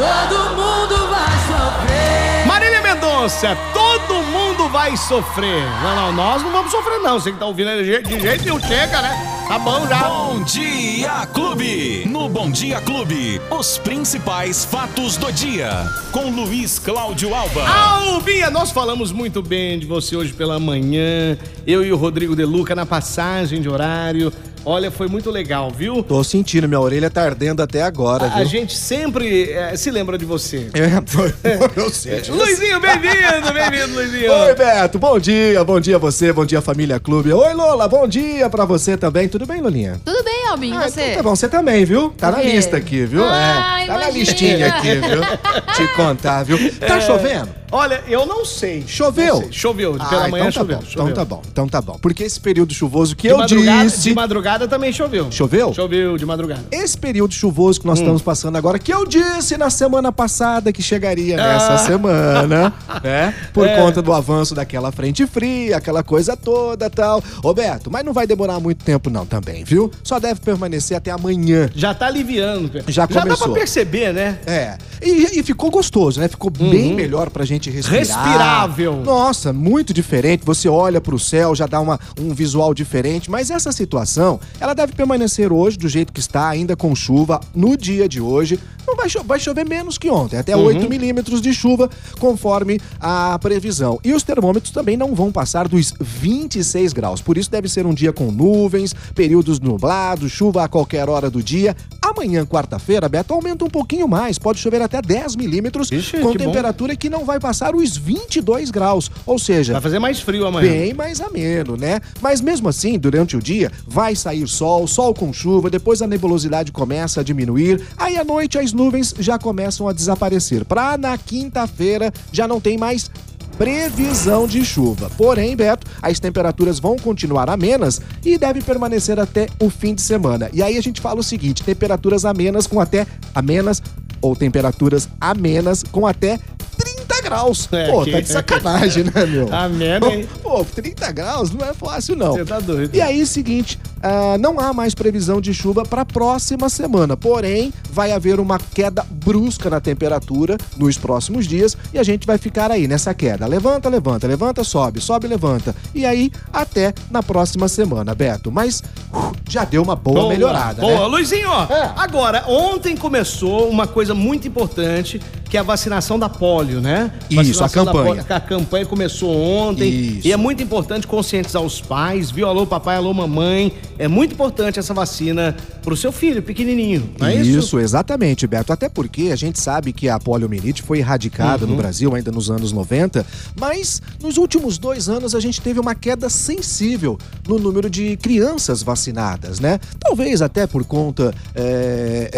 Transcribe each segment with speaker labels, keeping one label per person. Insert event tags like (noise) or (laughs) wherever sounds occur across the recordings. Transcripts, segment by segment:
Speaker 1: Todo mundo vai sofrer.
Speaker 2: Marília Mendonça, todo mundo vai sofrer. Não, não, nós não vamos sofrer, não. Você que tá ouvindo aí de jeito- de jeito nenhum, chega, né? Tá bom já.
Speaker 3: Bom Dia Clube. No Bom Dia Clube, os principais fatos do dia. Com Luiz Cláudio Alba.
Speaker 2: Albinha, nós falamos muito bem de você hoje pela manhã. Eu e o Rodrigo De Luca na passagem de horário. Olha, foi muito legal, viu?
Speaker 4: Tô sentindo, minha orelha tá ardendo até agora,
Speaker 2: A
Speaker 4: viu?
Speaker 2: gente sempre eh, se lembra de você. (laughs)
Speaker 4: É, foi- eu sei.
Speaker 2: Luizinho, bem-vindo, bem-vindo, Luizinho.
Speaker 4: Oi, Beto, bom dia, bom dia a você, bom dia Família Clube. Oi, Lola, bom dia pra você também. Tudo bem, Lolinha?
Speaker 5: Tudo bem, Albin,
Speaker 4: Ah,
Speaker 5: você?
Speaker 4: então tá bom, você também, viu? Tá na lista aqui, viu?
Speaker 5: Ah,
Speaker 4: é, tá na
Speaker 5: imagina.
Speaker 4: listinha aqui, viu? Te contar, viu? Tá chovendo?
Speaker 2: Olha, eu não sei.
Speaker 4: Choveu?
Speaker 2: Não sei. Choveu, pela
Speaker 4: Ah,
Speaker 2: manhã
Speaker 4: então tá
Speaker 2: choveu,
Speaker 4: bom,
Speaker 2: choveu.
Speaker 4: Então tá bom, então tá bom. Porque esse período chuvoso que
Speaker 2: De
Speaker 4: eu
Speaker 2: madrugada,
Speaker 4: disse...
Speaker 2: de madrugada também choveu.
Speaker 4: Choveu?
Speaker 2: Choveu de madrugada.
Speaker 4: Esse período chuvoso que nós
Speaker 2: Hum.
Speaker 4: estamos passando agora, que eu disse na semana passada que chegaria nessa
Speaker 2: Ah.
Speaker 4: semana, (laughs) né? Por
Speaker 2: É.
Speaker 4: conta do avanço daquela frente fria, aquela coisa toda tal. Roberto, mas não vai demorar muito tempo não também, viu? Só deve permanecer até amanhã.
Speaker 2: Já tá aliviando.
Speaker 4: Já
Speaker 2: Já dá
Speaker 4: começou.
Speaker 2: pra perceber, né?
Speaker 4: É. E, e ficou gostoso, né? Ficou bem melhor pra gente respirar.
Speaker 2: Uhum. Respirável.
Speaker 4: Nossa, muito diferente. Você olha pro céu, já dá uma, um visual diferente. Mas essa situação, ela deve permanecer hoje do jeito que está, ainda com chuva, no dia de hoje. Não vai, cho- vai chover menos que ontem, até
Speaker 2: Uhum.
Speaker 4: 8 milímetros de chuva, conforme a previsão. E os termômetros também não vão passar dos 26 graus. Por isso deve ser um dia com nuvens, períodos nublados, chuva a qualquer hora do dia. Amanhã, quarta-feira, Beto, aumenta um pouquinho mais. Pode chover até 10 milímetros,
Speaker 2: Ixi,
Speaker 4: com
Speaker 2: que bom.
Speaker 4: temperatura que não vai passar os 22 graus. Ou seja,
Speaker 2: Vai fazer mais frio amanhã.
Speaker 4: bem mais ameno, né? Mas mesmo assim, durante o dia, vai sair sol, sol com chuva, depois a nebulosidade começa a diminuir, aí à noite as nuvens já começam a desaparecer. Pra na quinta-feira já não tem mais previsão de chuva. Porém, Beto, as temperaturas vão continuar amenas e deve permanecer até o fim de semana. E aí a gente fala o seguinte: temperaturas amenas com até amenas ou temperaturas amenas com até 30 graus.
Speaker 2: É,
Speaker 4: Pô,
Speaker 2: que-
Speaker 4: tá de sacanagem, né, meu?
Speaker 2: Amena, hein? (laughs)
Speaker 4: Pô, 30 graus não é fácil, não.
Speaker 2: Você tá doido.
Speaker 4: E aí, seguinte, ah, não há mais previsão de chuva para a próxima semana. Porém, vai haver uma queda brusca na temperatura nos próximos dias e a gente vai ficar aí nessa queda. Levanta, levanta, levanta, sobe, sobe, levanta. E aí, até na próxima semana, Beto. Mas uh, já deu uma boa, melhorada,
Speaker 2: Boa,
Speaker 4: né?
Speaker 2: Luizinho, ó.
Speaker 4: É.
Speaker 2: Agora, ontem começou uma coisa muito importante, que é a vacinação da polio, né?
Speaker 4: Isso, a campanha.
Speaker 2: polio. A campanha começou ontem.
Speaker 4: Isso.
Speaker 2: E é muito importante conscientizar os pais, viu? Alô, papai, alô, mamãe. É muito importante essa vacina pro seu filho, pequenininho. Não é isso?
Speaker 4: Isso, exatamente, Beto. Até porque a gente sabe que a poliomielite foi erradicada
Speaker 2: Uhum.
Speaker 4: no Brasil ainda nos anos 90, mas nos últimos dois anos a gente teve uma queda sensível no número de crianças vacinadas, né? Talvez até por conta é,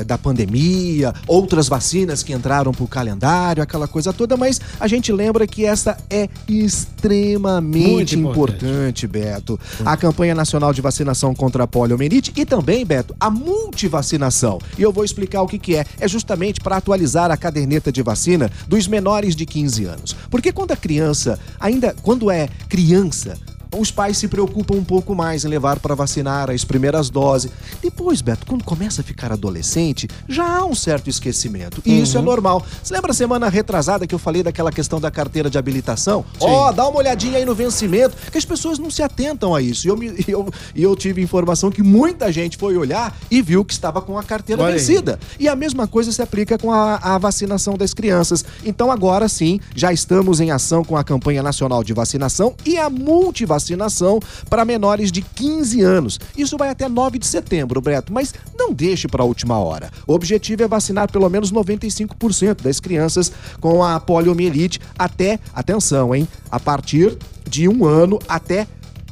Speaker 4: é, da pandemia, outras vacinas que entraram pro calendário, aquela coisa toda, mas a gente lembra que essa é extremamente
Speaker 2: importante.
Speaker 4: importante, Beto. A campanha nacional de vacinação contra a poliomielite e também, Beto, a multivacinação. E eu vou explicar o que, que é. É justamente para atualizar a caderneta de vacina dos menores de 15 anos. Porque quando a criança, ainda quando é criança, os pais se preocupam um pouco mais em levar para vacinar as primeiras doses. Depois, Beto, quando começa a ficar adolescente, já há um certo esquecimento. E isso é normal. Você lembra a semana retrasada que eu falei daquela questão da carteira de habilitação? Ó, dá uma olhadinha aí no vencimento, que as pessoas não se atentam a isso. E eu, me- (laughs) eu, eu tive informação que muita gente foi olhar e viu que estava com a carteira
Speaker 2: Olha aí.
Speaker 4: vencida. E a mesma coisa se aplica com a, a vacinação das crianças. Então agora sim, já estamos em ação com a campanha nacional de vacinação e a multivacinação para menores de 15 anos. Isso vai até 9 de setembro, Breto, mas não deixe para a última hora. O objetivo é vacinar pelo menos 95% das crianças com a poliomielite até, atenção, hein, a partir de um ano até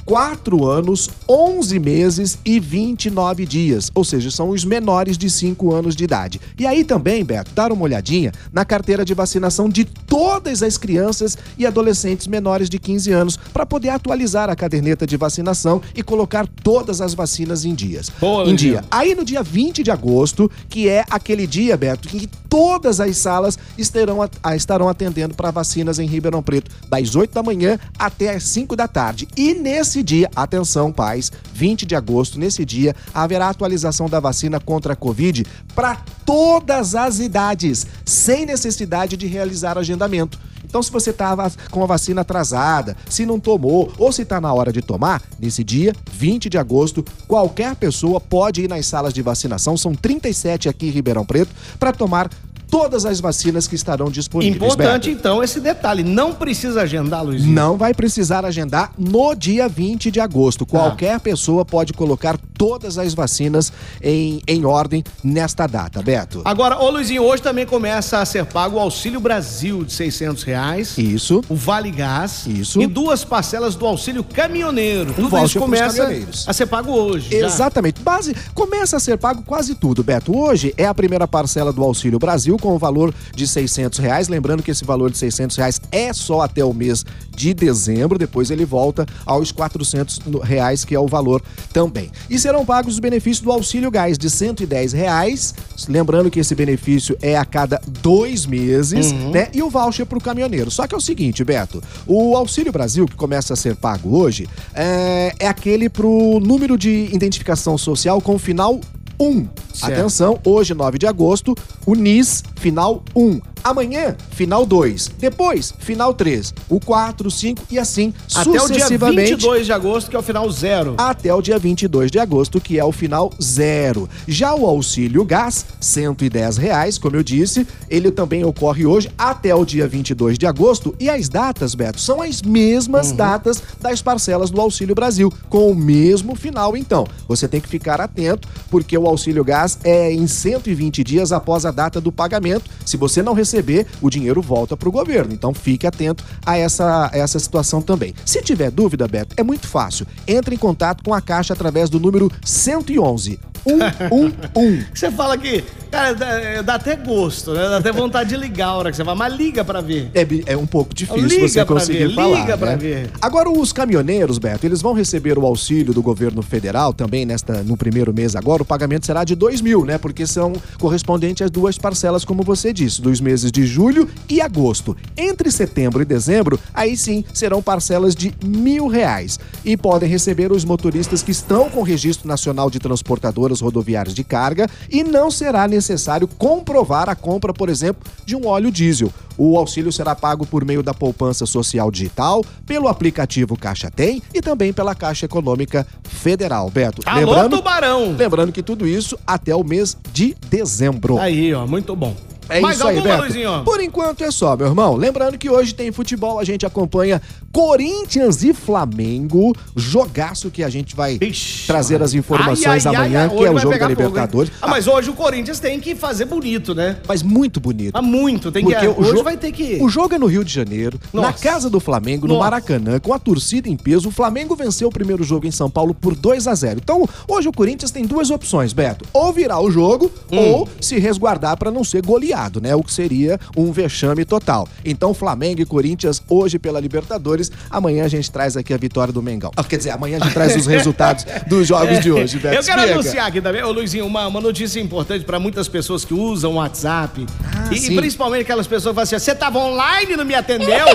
Speaker 4: 4 anos, 11 meses e 29 dias. Ou seja, são os menores de 5 anos de idade. E aí também, Beto, dar uma olhadinha na carteira de vacinação de todas as crianças e adolescentes menores de 15 anos para poder atualizar a caderneta de vacinação e colocar todas as vacinas em dias.
Speaker 2: Boa,
Speaker 4: em dia. Aí no dia 20 de agosto, que é aquele dia, Beto, em que todas as salas estarão, estarão atendendo para vacinas em Ribeirão Preto, das 8 da manhã até as 5 da tarde. E nesse nesse dia, atenção pais, 20 de agosto, nesse dia, haverá atualização da vacina contra a Covid para todas as idades, sem necessidade de realizar agendamento. Então, se você estava com a vacina atrasada, se não tomou ou se está na hora de tomar, nesse dia, 20 de agosto, qualquer pessoa pode ir nas salas de vacinação, são 37 aqui em Ribeirão Preto, para tomar todas as vacinas que estarão disponíveis.
Speaker 2: Importante,
Speaker 4: Beto.
Speaker 2: então, esse detalhe. Não precisa agendar, Luizinho.
Speaker 4: Não vai precisar agendar no dia 20 de agosto. Qualquer pessoa pode colocar todas as vacinas em, em ordem nesta data, Beto.
Speaker 2: Agora, ô Luizinho, hoje também começa a ser pago o Auxílio Brasil de 600 reais.
Speaker 4: Isso.
Speaker 2: O Vale Gás.
Speaker 4: Isso.
Speaker 2: E duas parcelas do Auxílio Caminhoneiro. Tudo isso começa a ser pago hoje. já.
Speaker 4: Exatamente. Base, começa a ser pago quase tudo, Beto. Hoje é a primeira parcela do Auxílio Brasil com o valor de 600 reais. Lembrando que esse valor de 600 reais é só até o mês de dezembro. Depois ele volta aos 400 no- reais, que é o valor também. E serão pagos os benefícios do Auxílio Gás de 110 reais. Lembrando que esse benefício é a cada dois meses, né? E o voucher para o caminhoneiro. Só que é o seguinte, Beto, o Auxílio Brasil, que começa a ser pago hoje, é, é aquele pro número de identificação social com final 1.
Speaker 2: Certo.
Speaker 4: Atenção, hoje, 9 de agosto, o NIS, final 1. Amanhã, final 2. Depois, final 3. O 4, 5 e assim
Speaker 2: Até o dia
Speaker 4: sucessivamente.
Speaker 2: 22 de agosto, que é o final zero.
Speaker 4: Até o dia 22 de agosto, que é o final zero. Já o auxílio gás, 110 reais, como eu disse, ele também ocorre hoje até o dia 22 de agosto. E as datas, Beto, são as mesmas datas das parcelas do Auxílio Brasil, com o mesmo final, então. Você tem que ficar atento, porque o auxílio gás é em 120 dias após a data do pagamento. Se você não receber, o dinheiro volta para o governo. Então fique atento a essa, a essa situação também. Se tiver dúvida, Beto, é muito fácil. Entre em contato com a Caixa através do número 111 111. (laughs)
Speaker 2: Você fala que, cara, dá, dá até gosto, né? Dá até vontade de ligar a hora que você vai, mas liga pra ver.
Speaker 4: É, é um pouco difícil
Speaker 2: Liga
Speaker 4: você
Speaker 2: pra
Speaker 4: conseguir
Speaker 2: ver,
Speaker 4: falar.
Speaker 2: liga pra
Speaker 4: né?
Speaker 2: ver.
Speaker 4: Agora, os caminhoneiros, Beto, eles vão receber o auxílio do governo federal também nesta, no primeiro mês agora. O pagamento será de 2 mil, né? Porque são correspondentes às duas parcelas, como você disse, dos meses de julho e agosto. Entre setembro e dezembro, aí sim serão parcelas de mil reais. E podem receber os motoristas que estão com registro nacional de transportadoras rodoviárias de carga e não será necessário comprovar a compra, por exemplo, de um óleo diesel. O auxílio será pago por meio da poupança social digital, pelo aplicativo Caixa Tem e também pela Caixa Econômica Federal. Beto,
Speaker 2: Alô,
Speaker 4: lembrando,
Speaker 2: Tubarão!
Speaker 4: lembrando que tudo isso até o mês de dezembro.
Speaker 2: Aí, ó, muito bom.
Speaker 4: É
Speaker 2: Mais
Speaker 4: isso aí,
Speaker 2: alguma,
Speaker 4: Beto.
Speaker 2: Luizinho?
Speaker 4: Por enquanto é só, meu irmão. Lembrando que hoje tem futebol, a gente acompanha Corinthians e Flamengo, jogaço que a gente vai
Speaker 2: Ixi,
Speaker 4: trazer as informações
Speaker 2: ai, ai,
Speaker 4: amanhã,
Speaker 2: ai,
Speaker 4: que é o jogo da
Speaker 2: fogo?
Speaker 4: Libertadores.
Speaker 2: Ah, mas hoje o Corinthians tem que fazer bonito, né?
Speaker 4: Mas muito bonito.
Speaker 2: Ah, muito. Tem
Speaker 4: Porque
Speaker 2: que,
Speaker 4: o
Speaker 2: hoje vai ter que...
Speaker 4: O jogo é no Rio de Janeiro, na
Speaker 2: Nossa.
Speaker 4: casa do Flamengo, no
Speaker 2: Nossa.
Speaker 4: Maracanã, com a torcida em peso. O Flamengo venceu o primeiro jogo em São Paulo por 2 a 0 Então, hoje o Corinthians tem duas opções, Beto. Ou virar o jogo,
Speaker 2: Hum.
Speaker 4: ou se resguardar para não ser goleado, né? O que seria um vexame total. Então, Flamengo e Corinthians hoje pela Libertadores. Amanhã a gente traz aqui a vitória do Mengão. Ah, quer dizer, amanhã a gente traz os resultados (laughs) dos jogos de hoje, Beto.
Speaker 2: Eu quero
Speaker 4: Explica.
Speaker 2: anunciar aqui também, ô Luizinho, uma, uma notícia importante para muitas pessoas que usam o WhatsApp.
Speaker 4: Ah,
Speaker 2: e, e principalmente aquelas pessoas que falam assim: você tava online e não me atendeu?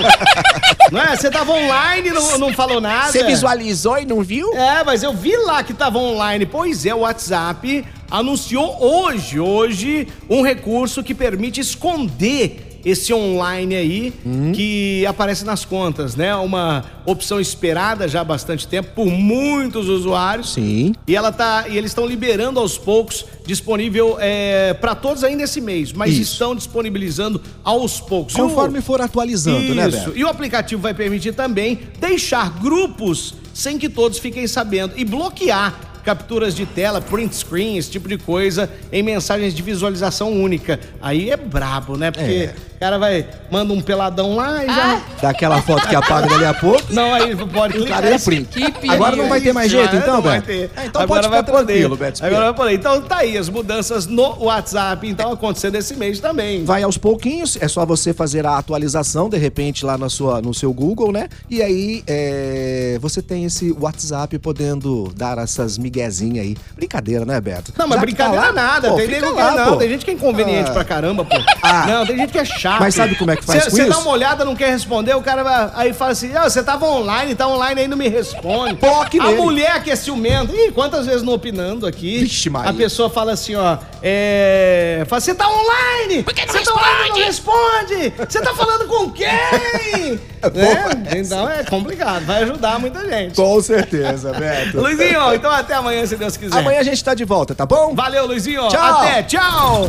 Speaker 2: (laughs) não é? Você tava online e não, não falou nada.
Speaker 4: Você visualizou e não viu?
Speaker 2: É, mas eu vi lá que tava online. Pois é, o WhatsApp anunciou hoje, hoje, um recurso que permite esconder esse online aí
Speaker 4: Hum.
Speaker 2: que aparece nas contas, né? Uma opção esperada já há bastante tempo por muitos usuários.
Speaker 4: Sim.
Speaker 2: E ela tá, e eles estão liberando aos poucos, disponível é, para todos ainda esse mês, mas
Speaker 4: Isso.
Speaker 2: estão disponibilizando aos poucos. E o-
Speaker 4: Conforme for atualizando, né,
Speaker 2: isso.
Speaker 4: Beto?
Speaker 2: E o aplicativo vai permitir também deixar grupos sem que todos fiquem sabendo e bloquear capturas de tela, print screen, esse tipo de coisa em mensagens de visualização única. Aí é brabo, né? Porque
Speaker 4: É.
Speaker 2: o cara vai manda um peladão lá e já
Speaker 4: Daquela foto que apaga dali a pouco.
Speaker 2: não aí pode clicar
Speaker 4: cara é print. Agora não vai ter mais jeito, então,
Speaker 2: não vai ter.
Speaker 4: É, então
Speaker 2: Agora
Speaker 4: pode
Speaker 2: vai poder.
Speaker 4: tranquilo, Beto.
Speaker 2: Agora vai poder. Então tá aí, as mudanças no WhatsApp, então acontecendo esse mês também.
Speaker 4: Vai aos pouquinhos, é só você fazer a atualização, de repente, lá na sua, no seu Google, né? E aí é, você tem esse WhatsApp podendo dar essas miguezinha aí. Brincadeira, né, Beto?
Speaker 2: Não, mas
Speaker 4: Já que tá
Speaker 2: brincadeira
Speaker 4: lá,
Speaker 2: nada.
Speaker 4: pô,
Speaker 2: tem
Speaker 4: lá,
Speaker 2: não. Tem gente que é inconveniente
Speaker 4: Ah.
Speaker 2: pra caramba, pô.
Speaker 4: Ah.
Speaker 2: Não, tem gente que é chato.
Speaker 4: Mas sabe como é que faz com
Speaker 2: Você dá
Speaker 4: isso?
Speaker 2: uma olhada, não quer responder, o cara vai, aí fala assim: ah, você tava online, tá online aí, não me responde.
Speaker 4: Toque
Speaker 2: A
Speaker 4: nele.
Speaker 2: mulher que é ciumenta. Ih, quantas vezes não opinando aqui?
Speaker 4: Vixe, Maria.
Speaker 2: A pessoa fala assim, ó. É. Fala, você tá online!
Speaker 1: Por que não
Speaker 2: Você tá online, não responde! Você tá falando com quem? (laughs) né? Então é complicado, vai ajudar muita gente.
Speaker 4: Com certeza, Beto. (laughs)
Speaker 2: Luizinho, então até amanhã, se Deus quiser.
Speaker 4: Amanhã a gente tá de volta, tá bom?
Speaker 2: Valeu, Luizinho.
Speaker 4: Tchau.
Speaker 2: Até, tchau.